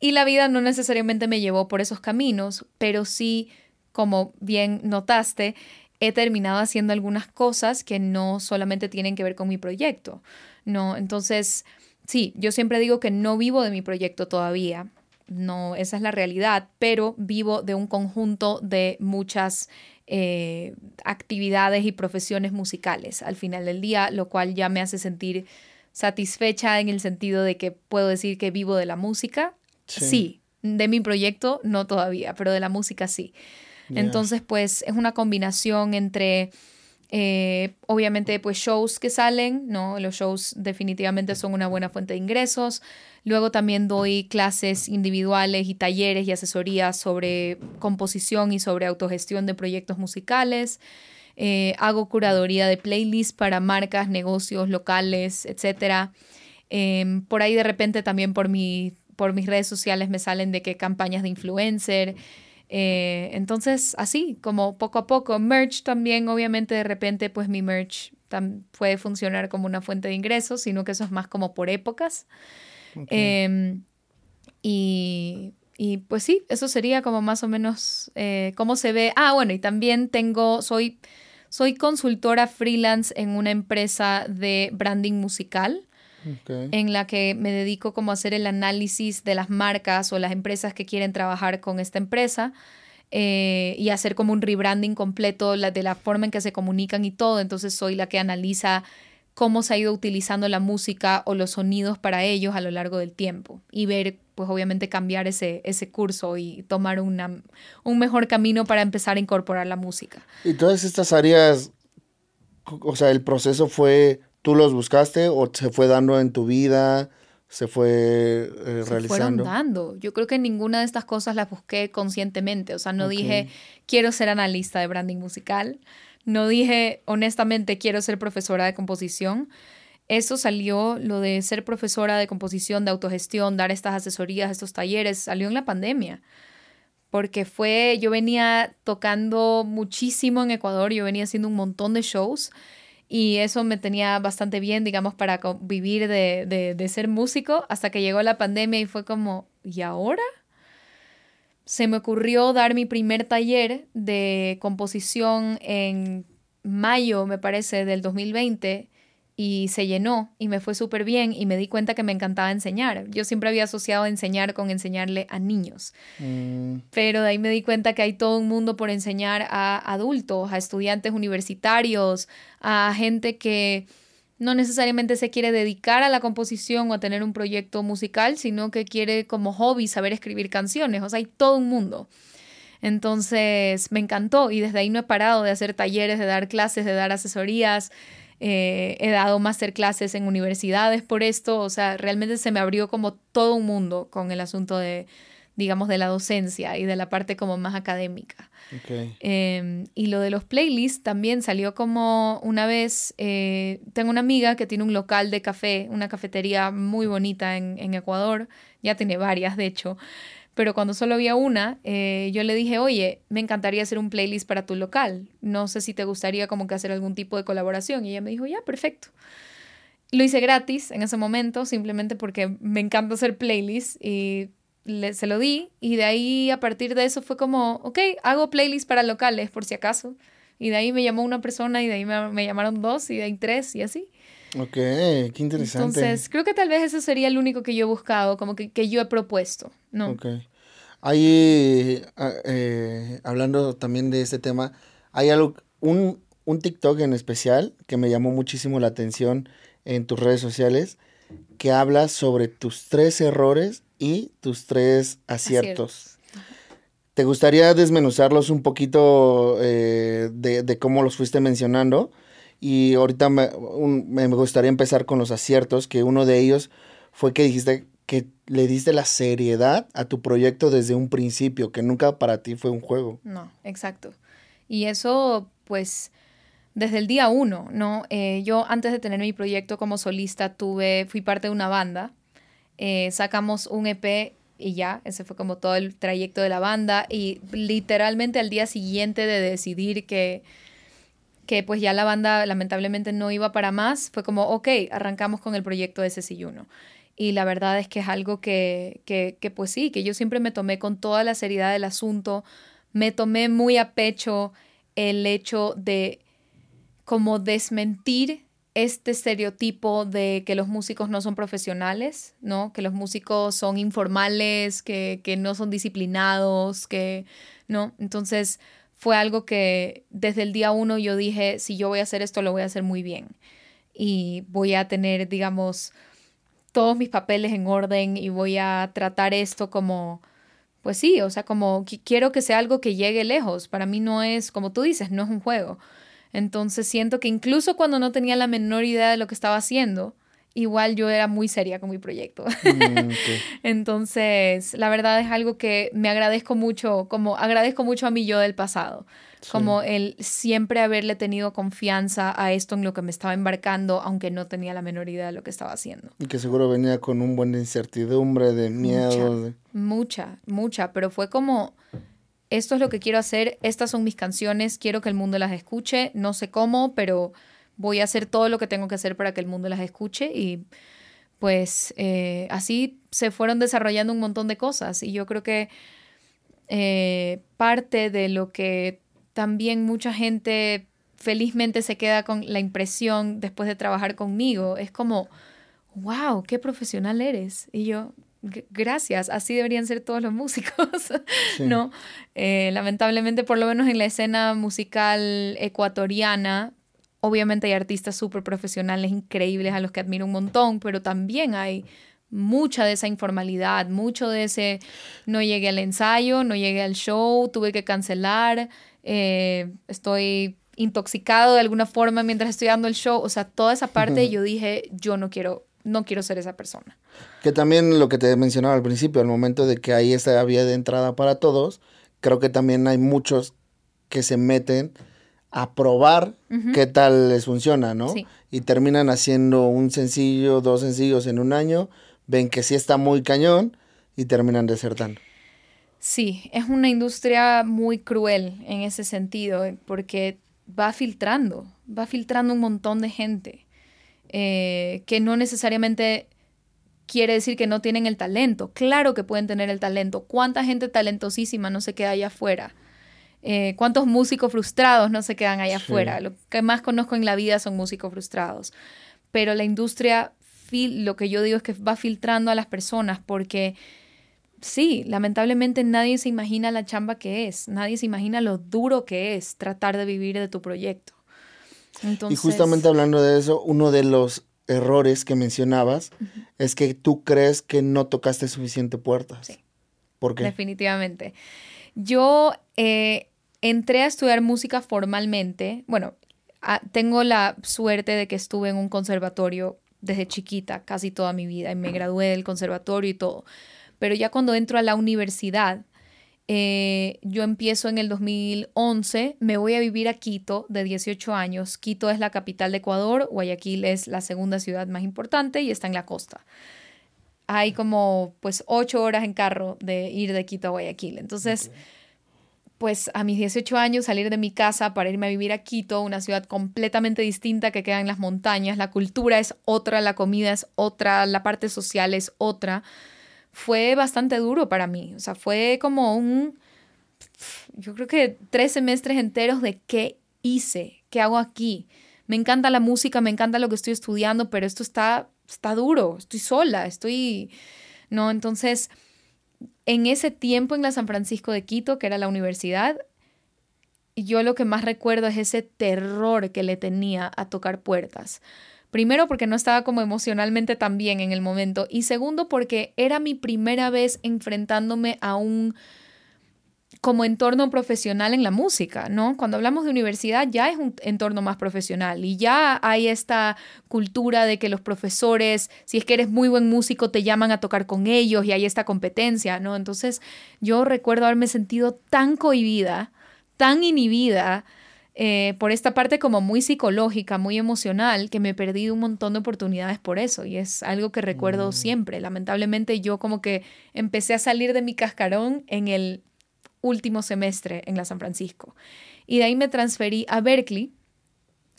Y la vida no necesariamente me llevó por esos caminos, pero sí, como bien notaste, he terminado haciendo algunas cosas que no solamente tienen que ver con mi proyecto. No, entonces, sí, yo siempre digo que no vivo de mi proyecto todavía. No, esa es la realidad, pero vivo de un conjunto de muchas eh, actividades y profesiones musicales al final del día, lo cual ya me hace sentir satisfecha en el sentido de que puedo decir que vivo de la música. Sí, de mi proyecto no todavía, pero de la música sí. Entonces, pues es una combinación entre eh, obviamente, pues shows que salen, ¿no? Los shows definitivamente son una buena fuente de ingresos. Luego también doy clases individuales y talleres y asesorías sobre composición y sobre autogestión de proyectos musicales. Eh, hago curaduría de playlists para marcas, negocios locales, etc. Em, por ahí de repente también por, mi, por mis redes sociales me salen de que campañas de influencer. Eh, entonces, así, como poco a poco, merch también, obviamente de repente, pues mi merch puede funcionar como una fuente de ingresos, sino que eso es más como por épocas. Em, y, y, pues sí, eso sería como más o menos eh, cómo se ve. Ah, bueno, y también tengo, soy, soy consultora freelance en una empresa de branding musical en la que me dedico como a hacer el análisis de las marcas o las empresas que quieren trabajar con esta empresa. Eh, y hacer como un rebranding completo de la forma en que se comunican y todo. Entonces soy la que analiza cómo se ha ido utilizando la música o los sonidos para ellos a lo largo del tiempo y ver, pues obviamente cambiar ese, ese curso y tomar una, un mejor camino para empezar a incorporar la música. Y todas estas áreas, o sea, el proceso fue ¿Tú los buscaste o se fue dando en tu vida? ¿Se fue eh, se realizando? Fueron dando. Yo creo que ninguna de estas cosas las busqué conscientemente. O sea, no dije, quiero ser analista de branding musical. No dije, honestamente, quiero ser profesora de composición. Eso salió, lo de ser profesora de composición, de autogestión, dar estas asesorías, estos talleres, salió en la pandemia. Porque fue, yo venía tocando muchísimo en Ecuador, yo venía haciendo un montón de shows y eso me tenía bastante bien, digamos, para vivir de, de, ser músico hasta que llegó la pandemia y fue como, ¿y ahora? Se me ocurrió dar mi primer taller de composición en mayo, me parece, del 2020 y se llenó y me fue súper bien y me di cuenta que me encantaba enseñar. Yo siempre había asociado enseñar con enseñarle a niños, mm. pero de ahí me di cuenta que hay todo un mundo por enseñar a adultos, a estudiantes universitarios, a gente que no necesariamente se quiere dedicar a la composición o a tener un proyecto musical, sino que quiere como hobby saber escribir canciones. O sea, hay todo un mundo. Entonces me encantó y desde ahí no he parado de hacer talleres, de dar clases, de dar asesorías. Eh, he dado masterclasses en universidades por esto, o sea, realmente se me abrió como todo un mundo con el asunto de, digamos, de la docencia y de la parte como más académica. Em, y lo de los playlists también salió como una vez, eh, tengo una amiga que tiene un local de café, una cafetería muy bonita en, en Ecuador, ya tiene varias de hecho, pero cuando solo había una, eh, yo le dije, oye, me encantaría hacer un playlist para tu local. No sé si te gustaría como que hacer algún tipo de colaboración. Y ella me dijo, ya, perfecto. Lo hice gratis en ese momento, simplemente porque me encanta hacer playlists y le, se lo di. Y de ahí, a partir de eso, fue como, ok, hago playlists para locales, por si acaso. Y de ahí me llamó una persona y de ahí me, me llamaron dos y de ahí tres y así. Ok, qué interesante. Entonces, creo que tal vez eso sería el único que yo he buscado, como que, que yo he propuesto, ¿no? Ok. Ahí, ah, eh, hablando también de este tema, hay algo, un, un TikTok en especial que me llamó muchísimo la atención en tus redes sociales, que habla sobre tus tres errores y tus tres aciertos. ¿Te gustaría desmenuzarlos un poquito eh, de, de, cómo los fuiste mencionando? Y ahorita me, me, gustaría empezar con los aciertos, que uno de ellos fue que dijiste que le diste la seriedad a tu proyecto desde un principio, que nunca para ti fue un juego. No, exacto. Y eso, pues, desde el día uno, ¿no? Eh, yo antes de tener mi proyecto como solista, tuve, fui parte de una banda, eh, sacamos un EP y ya, ese fue como todo el trayecto de la banda y literalmente al día siguiente de decidir que que pues ya la banda lamentablemente no iba para más, fue como, ok, arrancamos con el proyecto de Cecilluno. Y la verdad es que es algo que, que, pues sí, que yo siempre me tomé con toda la seriedad del asunto, me tomé muy a pecho el hecho de como desmentir este estereotipo de que los músicos no son profesionales, ¿no? Que los músicos son informales, que, que no son disciplinados, que, ¿no? Entonces fue algo que desde el día uno yo dije, si yo voy a hacer esto, lo voy a hacer muy bien. Y voy a tener, digamos, todos mis papeles en orden y voy a tratar esto como, pues sí, o sea, como quiero que sea algo que llegue lejos. Para mí no es, como tú dices, no es un juego. Entonces siento que incluso cuando no tenía la menor idea de lo que estaba haciendo, igual yo era muy seria con mi proyecto. Mm, <laughs> Entonces, la verdad es algo que me agradezco mucho, como agradezco mucho a mi yo del pasado, como el siempre haberle tenido confianza a esto en lo que me estaba embarcando, aunque no tenía la menor idea de lo que estaba haciendo. Y que seguro venía con un buen de incertidumbre, de miedo. mucha, mucha, pero fue como esto es lo que quiero hacer, estas son mis canciones, quiero que el mundo las escuche, no sé cómo, pero voy a hacer todo lo que tengo que hacer para que el mundo las escuche y pues eh, así se fueron desarrollando un montón de cosas y yo creo que eh, parte de lo que también mucha gente felizmente se queda con la impresión después de trabajar conmigo es como, wow, qué profesional eres. Y yo, gracias, así deberían ser todos los músicos, <laughs> ¿no? Eh, lamentablemente, por lo menos en la escena musical ecuatoriana, Obviamente hay artistas súper profesionales, increíbles, a los que admiro un montón, pero también hay mucha de esa informalidad, mucho de ese no llegué al ensayo, no llegué al show, tuve que cancelar, eh, estoy intoxicado de alguna forma mientras estoy dando el show, o sea, toda esa parte yo dije, yo no quiero, no quiero ser esa persona. Que también lo que te mencionaba al principio, al momento de que hay esta vía de entrada para todos, creo que también hay muchos que se meten a probar qué tal les funciona, ¿no? Y terminan haciendo un sencillo, dos sencillos en un año, ven que sí está muy cañón y terminan desertando. Sí, es una industria muy cruel en ese sentido, porque va filtrando, va filtrando un montón de gente eh, que no necesariamente quiere decir que no tienen el talento. Claro que pueden tener el talento. ¿Cuánta gente talentosísima no se queda allá afuera? Eh, ¿Cuántos músicos frustrados no se quedan allá afuera? Lo que más conozco en la vida son músicos frustrados. Pero la industria, lo que yo digo es que va filtrando a las personas porque sí, lamentablemente nadie se imagina la chamba que es, nadie se imagina lo duro que es tratar de vivir de tu proyecto. y justamente hablando de eso, uno de los errores que mencionabas es que tú crees que no tocaste suficiente puertas. Sí. ¿Por qué? Definitivamente. Yo eh, entré a estudiar música formalmente. Bueno, tengo la suerte de que estuve en un conservatorio desde chiquita, casi toda mi vida, y me gradué del conservatorio y todo. Pero ya cuando entro a la universidad, eh, yo empiezo en el 2011, me voy a vivir a Quito de 18 años. Quito es la capital de Ecuador, Guayaquil es la segunda ciudad más importante y está en la costa. Hay como pues ocho horas en carro de ir de Quito a Guayaquil. Entonces pues a mis 18 años salir de mi casa para irme a vivir a Quito, una ciudad completamente distinta que queda en las montañas, la cultura es otra, la comida es otra, la parte social es otra, fue bastante duro para mí, o sea, fue como un, yo creo que tres semestres enteros de qué hice, qué hago aquí. Me encanta la música, me encanta lo que estoy estudiando, pero esto está, está duro, estoy sola, estoy, ¿no? Entonces en ese tiempo en la San Francisco de Quito, que era la universidad, yo lo que más recuerdo es ese terror que le tenía a tocar puertas. Primero porque no estaba como emocionalmente tan bien en el momento y segundo porque era mi primera vez enfrentándome a un como entorno profesional en la música, ¿no? Cuando hablamos de universidad ya es un entorno más profesional y ya hay esta cultura de que los profesores, si es que eres muy buen músico, te llaman a tocar con ellos y hay esta competencia, ¿no? Entonces yo recuerdo haberme sentido tan cohibida, tan inhibida eh, por esta parte como muy psicológica, muy emocional, que me he perdido un montón de oportunidades por eso y es algo que recuerdo mm. siempre. Lamentablemente yo como que empecé a salir de mi cascarón en el último semestre en la San Francisco. Y de ahí me transferí a Berkeley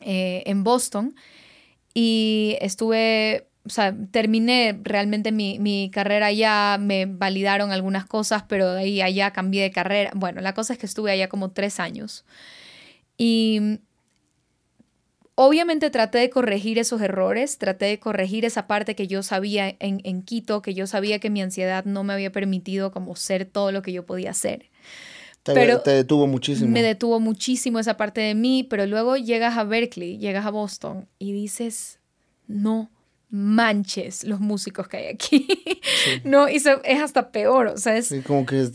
eh, en Boston y estuve, o sea, terminé realmente mi, mi, carrera allá, me validaron algunas cosas, pero de ahí allá cambié de carrera. Bueno, la cosa es que estuve allá como tres años. Y obviamente traté de corregir esos errores, traté de corregir esa parte que yo sabía en, en Quito, que yo sabía que mi ansiedad no me había permitido como ser todo lo que yo podía ser. Te, pero te detuvo muchísimo. Me detuvo muchísimo esa parte de mí, pero luego llegas a Berkeley, llegas a Boston y dices, no manches los músicos que hay aquí. <laughs> no, y es hasta peor, o sea, es... Sí, como que,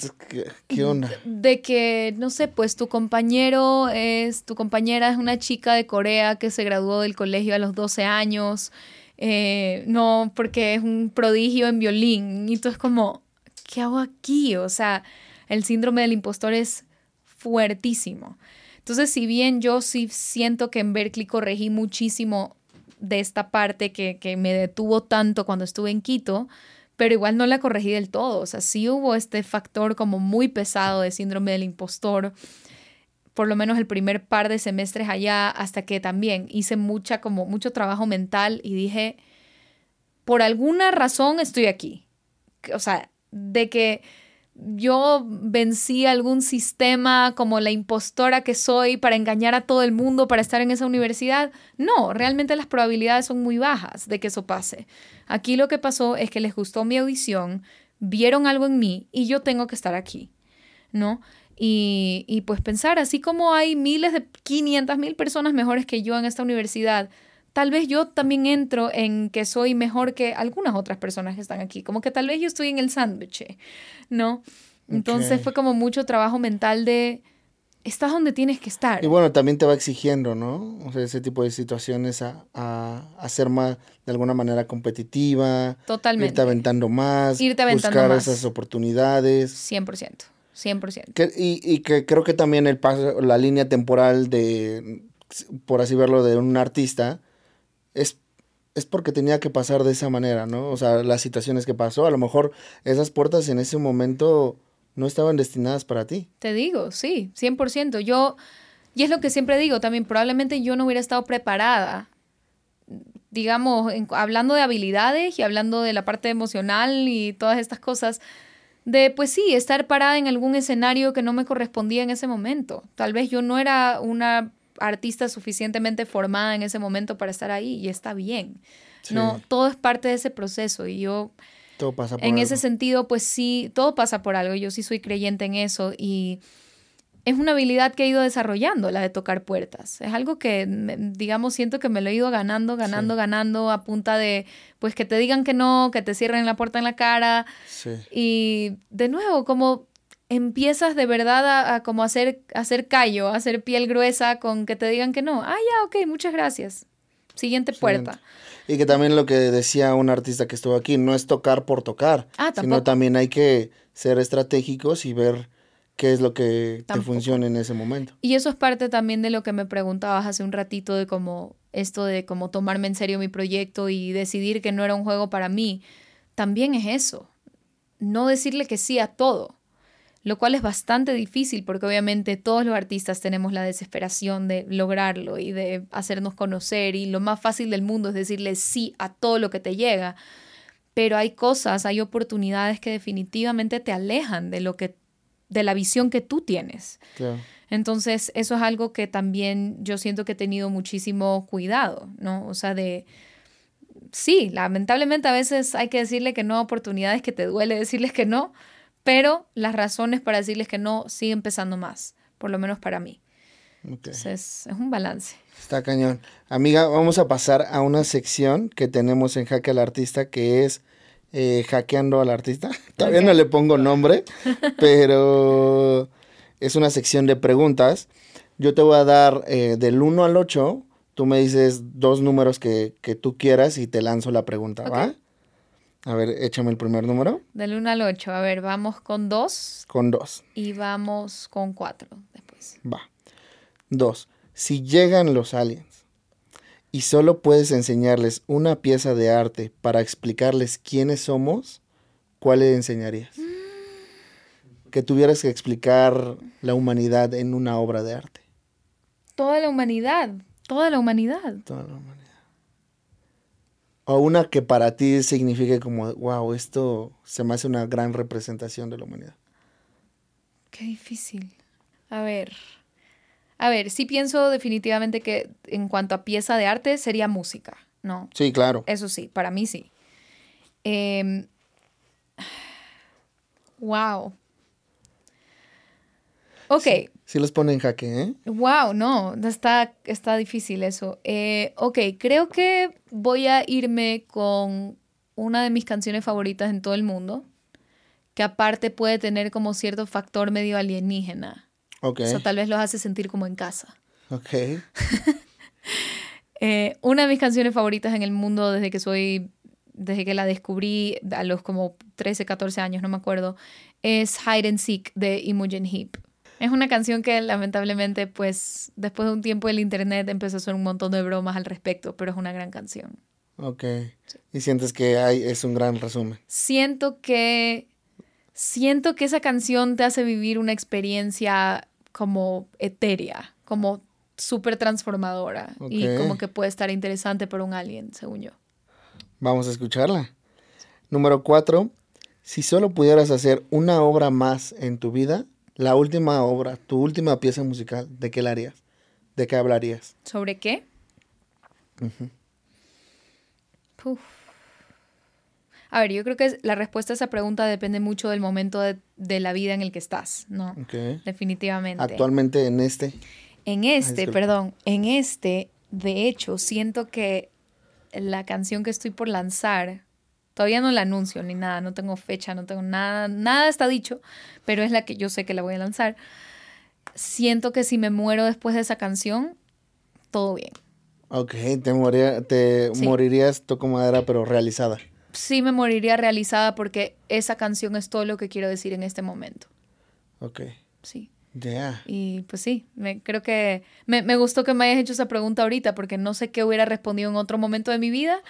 ¿qué onda? De que, no sé, pues tu compañero es, tu compañera es una chica de Corea que se graduó del colegio a los 12 años, eh, no, porque es un prodigio en violín, y tú es como, ¿qué hago aquí? O sea el síndrome del impostor es fuertísimo. Entonces, si bien yo sí siento que en Berkeley corregí muchísimo de esta parte que, me detuvo tanto cuando estuve en Quito, pero igual no la corregí del todo. O sea, sí hubo este factor como muy pesado de síndrome del impostor, por lo menos el primer par de semestres allá, hasta que también hice mucha, como mucho trabajo mental y dije, por alguna razón estoy aquí. O sea, de que yo vencí algún sistema como la impostora que soy para engañar a todo el mundo para estar en esa universidad. No, realmente las probabilidades son muy bajas de que eso pase. Aquí lo que pasó es que les gustó mi audición, vieron algo en mí y yo tengo que estar aquí, ¿no? Y, y pues pensar, así como hay miles de 500 mil personas mejores que yo en esta universidad, tal vez yo también entro en que soy mejor que algunas otras personas que están aquí, como que tal vez yo estoy en el sándwich, ¿no? Entonces fue como mucho trabajo mental de, estás donde tienes que estar. Y bueno, también te va exigiendo, ¿no? O sea, ese tipo de situaciones a, a, ser más, de alguna manera, competitiva. Totalmente. Irte aventando más. Irte aventando buscar esas oportunidades. 100%. 100%. Que, y, y que creo que también el paso, la línea temporal de, por así verlo, de un artista, es, es porque tenía que pasar de esa manera, ¿no? O sea, las situaciones que pasó, a lo mejor esas puertas en ese momento no estaban destinadas para ti. Te digo, sí, 100%. Yo, y es lo que siempre digo también, probablemente yo no hubiera estado preparada, digamos, hablando de habilidades y hablando de la parte emocional y todas estas cosas, de, pues sí, estar parada en algún escenario que no me correspondía en ese momento. Tal vez yo no era una artista suficientemente formada en ese momento para estar ahí y está bien. No, todo es parte de ese proceso y yo todo pasa por en ese sentido pues sí, todo pasa por algo. Yo sí soy creyente en eso y es una habilidad que he ido desarrollando, la de tocar puertas. Es algo que, digamos, siento que me lo he ido ganando, ganando, ganando a punta de, pues, que te digan que no, que te cierren la puerta en la cara. Sí. Y de nuevo, como empiezas de verdad a, como hacer, hacer callo, a hacer piel gruesa con que te digan que no. Ah, ya, ok, muchas gracias. Siguiente puerta. Y que también lo que decía un artista que estuvo aquí, no es tocar por tocar, ah, sino también hay que ser estratégicos y ver qué es lo que te funciona en ese momento. Y eso es parte también de lo que me preguntabas hace un ratito de cómo esto de cómo tomarme en serio mi proyecto y decidir que no era un juego para mí. También es eso. No decirle que sí a todo lo cual es bastante difícil porque obviamente todos los artistas tenemos la desesperación de lograrlo y de hacernos conocer y lo más fácil del mundo es decirle sí a todo lo que te llega, pero hay cosas, hay oportunidades que definitivamente te alejan de lo que de la visión que tú tienes. Entonces, eso es algo que también yo siento que he tenido muchísimo cuidado, ¿no? O sea, de sí, lamentablemente a veces hay que decirle que no a oportunidades que te duele decirles que no, pero las razones para decirles que no siguen pesando más, por lo menos para mí. Entonces, es un balance. Está cañón. Amiga, vamos a pasar a una sección que tenemos en Jaque al Artista que es eh, Hackeando al Artista. <laughs> Todavía no le pongo nombre, <laughs> pero es una sección de preguntas. Yo te voy a dar eh, del 1 al 8. Tú me dices dos números que, que tú quieras y te lanzo la pregunta, ¿va? A ver, échame el primer número. Del 1 al 8. A ver, vamos con 2. Con 2. Y vamos con 4 después. Va. 2. Si llegan los aliens y solo puedes enseñarles una pieza de arte para explicarles quiénes somos, ¿cuál le enseñarías? Mm. Que tuvieras que explicar la humanidad en una obra de arte. Toda la humanidad. Toda la humanidad. Toda la humanidad. O una que para ti signifique como, wow, esto se me hace una gran representación de la humanidad. Qué difícil. A ver. A ver, sí pienso definitivamente que en cuanto a pieza de arte sería música, ¿no? Sí, claro. Eso sí, para mí sí. <sighs> wow. Ok. Sí, los pone en jaque, ¿eh? Wow, no, está, está difícil eso. Eh, ok, creo que voy a irme con una de mis canciones favoritas en todo el mundo, que aparte puede tener como cierto factor medio alienígena. Ok. O sea, tal vez los hace sentir como en casa. Ok. <laughs> Eh, una de mis canciones favoritas en el mundo desde que soy, desde que la descubrí a los como 13, 14 años, no me acuerdo, es Hide and Seek de Imogen Heap. Es una canción que lamentablemente, pues, después de un tiempo el internet empezó a hacer un montón de bromas al respecto, pero es una gran canción. Ok. ¿Y sientes que hay, es un gran resumen? Siento que, siento que esa canción te hace vivir una experiencia como etérea, como súper transformadora y como que puede estar interesante para un alien, según yo. Vamos a escucharla. Número cuatro, si solo pudieras hacer una obra más en tu vida, la última obra, tu última pieza musical, ¿de qué la harías? ¿De qué hablarías? ¿Sobre qué? A ver, yo creo que la respuesta a esa pregunta depende mucho del momento de, la vida en el que estás, ¿no? Definitivamente. Actualmente en este. En este, perdón, en este, de hecho, siento que la canción que estoy por lanzar, todavía no la anuncio ni nada, no tengo fecha, no tengo nada, nada está dicho, pero es la que yo sé que la voy a lanzar. Siento que si me muero después de esa canción, todo bien. Ok, te, te morirías toco madera, pero realizada. Sí, me moriría realizada porque esa canción es todo lo que quiero decir en este momento. Ok. Sí. Ya. Y pues sí, me, creo que me, me, gustó que me hayas hecho esa pregunta ahorita porque no sé qué hubiera respondido en otro momento de mi vida,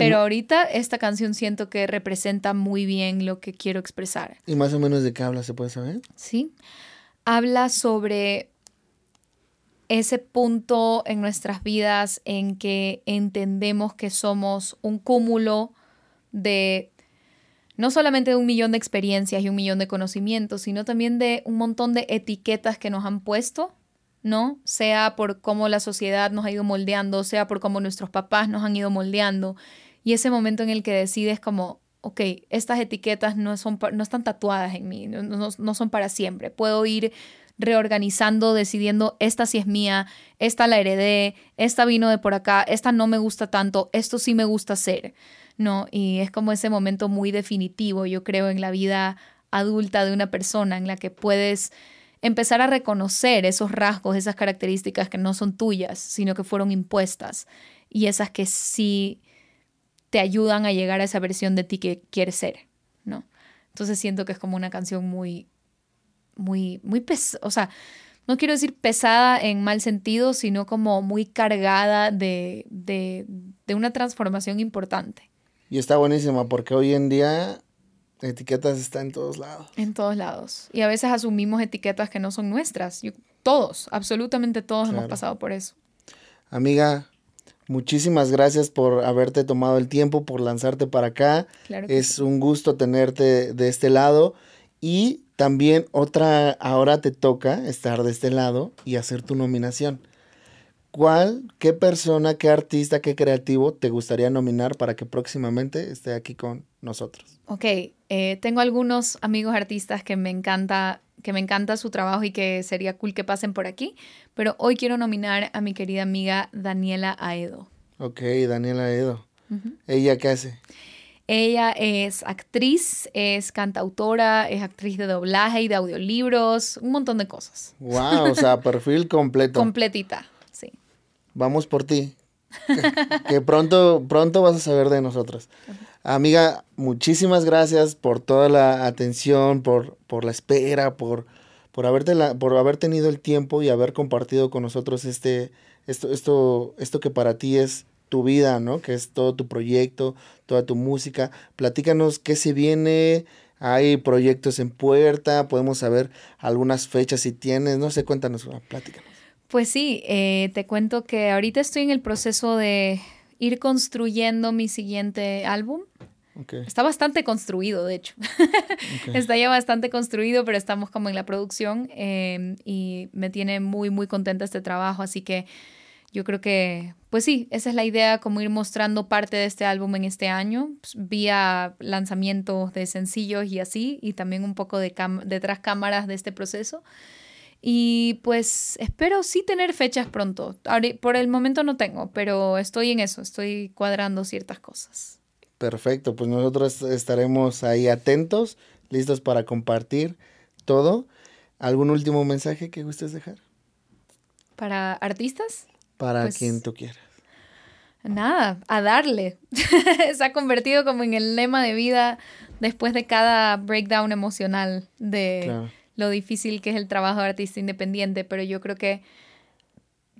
pero ahorita esta canción siento que representa muy bien lo que quiero expresar. ¿Y más o menos de qué habla, se puede saber? Sí. Habla sobre ese punto en nuestras vidas en que entendemos que somos un cúmulo de no solamente de un millón de experiencias y un millón de conocimientos, sino también de un montón de etiquetas que nos han puesto, ¿no? Sea por cómo la sociedad nos ha ido moldeando, sea por cómo nuestros papás nos han ido moldeando. Y ese momento en el que decides como, ok, estas etiquetas no, son, no están tatuadas en mí, no, no son para siempre. Puedo ir reorganizando, decidiendo, esta sí es mía, esta la heredé, esta vino de por acá, esta no me gusta tanto, esto sí me gusta hacer. ¿no? Y es como ese momento muy definitivo, yo creo, en la vida adulta de una persona en la que puedes empezar a reconocer esos rasgos, esas características que no son tuyas, sino que fueron impuestas y esas que sí te ayudan a llegar a esa versión de ti que quieres ser, ¿no? Entonces siento que es como una canción muy, muy, muy pesada, o sea, no quiero decir pesada en mal sentido, sino como muy cargada de, de, de una transformación importante. Y está buenísima porque hoy en día etiquetas están en todos lados. En todos lados. Y a veces asumimos etiquetas que no son nuestras. todos, absolutamente todos hemos pasado por eso. Amiga, muchísimas gracias por haberte tomado el tiempo, por lanzarte para acá. es un gusto tenerte de este lado. Y también otra, ahora te toca estar de este lado y hacer tu nominación. ¿Cuál, qué persona, qué artista, qué creativo te gustaría nominar para que próximamente esté aquí con nosotros? Ok, eh, tengo algunos amigos artistas que me encanta que me encanta su trabajo y que sería cool que pasen por aquí, pero hoy quiero nominar a mi querida amiga Daniela Aedo. Ok, Daniela Aedo. ¿Ella qué hace? Ella es actriz, es cantautora, es actriz de doblaje y de audiolibros, un montón de cosas. Wow, o sea, <laughs> perfil completo. Completita vamos por ti. <laughs> Que, pronto, pronto vas a saber de nosotras. Amiga, muchísimas gracias por toda la atención, por, por la espera, por, por, haberte por haber tenido el tiempo y haber compartido con nosotros este, esto, esto, esto que para ti es tu vida, ¿no? Que es todo tu proyecto, toda tu música. Platícanos qué se viene, hay proyectos en puerta, podemos saber algunas fechas si tienes, no sé, cuéntanos, platícanos. Pues sí, eh, te cuento que ahorita estoy en el proceso de ir construyendo mi siguiente álbum. Está bastante construido, de hecho. <laughs> Está ya bastante construido, pero estamos como en la producción em, y me tiene muy, muy contenta este trabajo. Así que yo creo que, pues sí, esa es la idea, como ir mostrando parte de este álbum en este año, pues, vía lanzamientos de sencillos y así, y también un poco de detrás cámaras de este proceso. Y pues espero sí tener fechas pronto. Por el momento no tengo, pero estoy en eso, estoy cuadrando ciertas cosas. Perfecto, pues nosotros estaremos ahí atentos, listos para compartir todo. ¿Algún último mensaje que gustes dejar? ¿Para artistas? Para pues quien tú quieras. Nada, a darle. <laughs> Se ha convertido como en el lema de vida después de cada breakdown emocional de lo difícil que es el trabajo de artista independiente, pero yo creo que,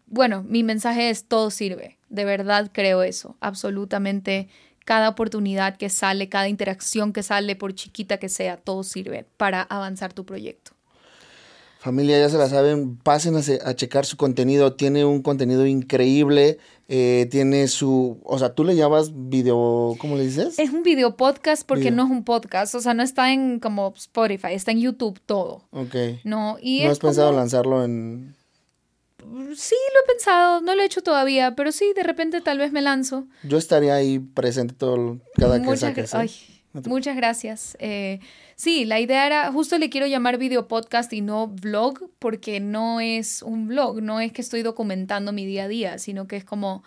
bueno, mi mensaje es todo sirve. De verdad creo eso, absolutamente cada oportunidad que sale, cada interacción que sale, por chiquita que sea, todo sirve para avanzar tu proyecto. Familia, ya se la saben, pasen a, checar su contenido, tiene un contenido increíble, eh, tiene su, o sea, tú le llamas video, ¿cómo le dices? Es un video podcast porque no es un podcast, o sea, no está en como Spotify, está en YouTube todo. Ok. No, y ¿No has pensado lanzarlo en Sí, lo he pensado, no lo he hecho todavía, pero sí, de repente tal vez me lanzo. Yo estaría ahí presente todo cada que saques. ¿eh? muchas gracias. Eh, sí, la idea era, justo le quiero llamar video podcast y no vlog, porque no es un vlog, no es que estoy documentando mi día a día, sino que es como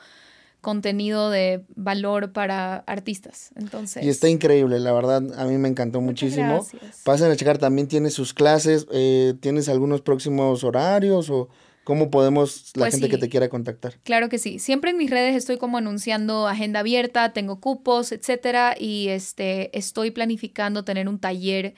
contenido de valor para artistas. Entonces. Y está increíble, la verdad, a mí me encantó muchísimo. Gracias. Pasen a checar, también tiene sus clases, eh, ¿tienes algunos próximos horarios o ¿Cómo podemos la pues gente que te quiera contactar? Claro que sí. Siempre en mis redes estoy como anunciando agenda abierta, tengo cupos, etcétera, y este estoy planificando tener un taller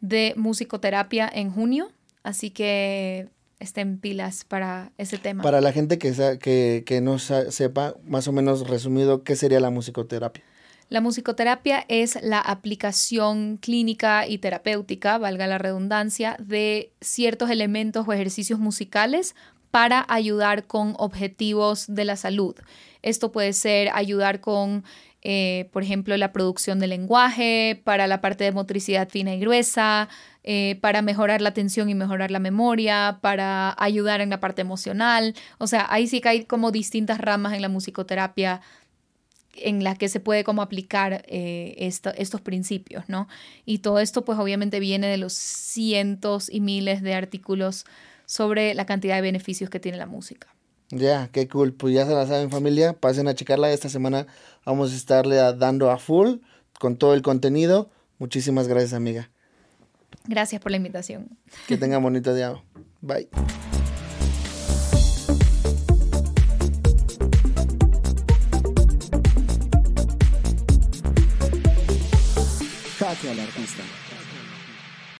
de musicoterapia en junio, así que estén pilas para ese tema. Para la gente que, que, que no sepa, más o menos resumido, ¿qué sería la musicoterapia? La musicoterapia es la aplicación clínica y terapéutica, valga la redundancia, de ciertos elementos o ejercicios musicales para ayudar con objetivos de la salud. Esto puede ser ayudar con, eh, por ejemplo, la producción del lenguaje, para la parte de motricidad fina y gruesa, eh, para mejorar la atención y mejorar la memoria, para ayudar en la parte emocional. O sea, ahí sí que hay como distintas ramas en la musicoterapia en las que se puede como aplicar eh, estos principios, ¿no? Y todo esto pues obviamente viene de los cientos y miles de artículos sobre la cantidad de beneficios que tiene la música. Ya, qué cool. Pues ya se la saben familia, pasen a checarla. Esta semana vamos a estarle dando a full con todo el contenido. Muchísimas gracias amiga. Gracias por la invitación. Que tenga bonito día. Bye. Al artista.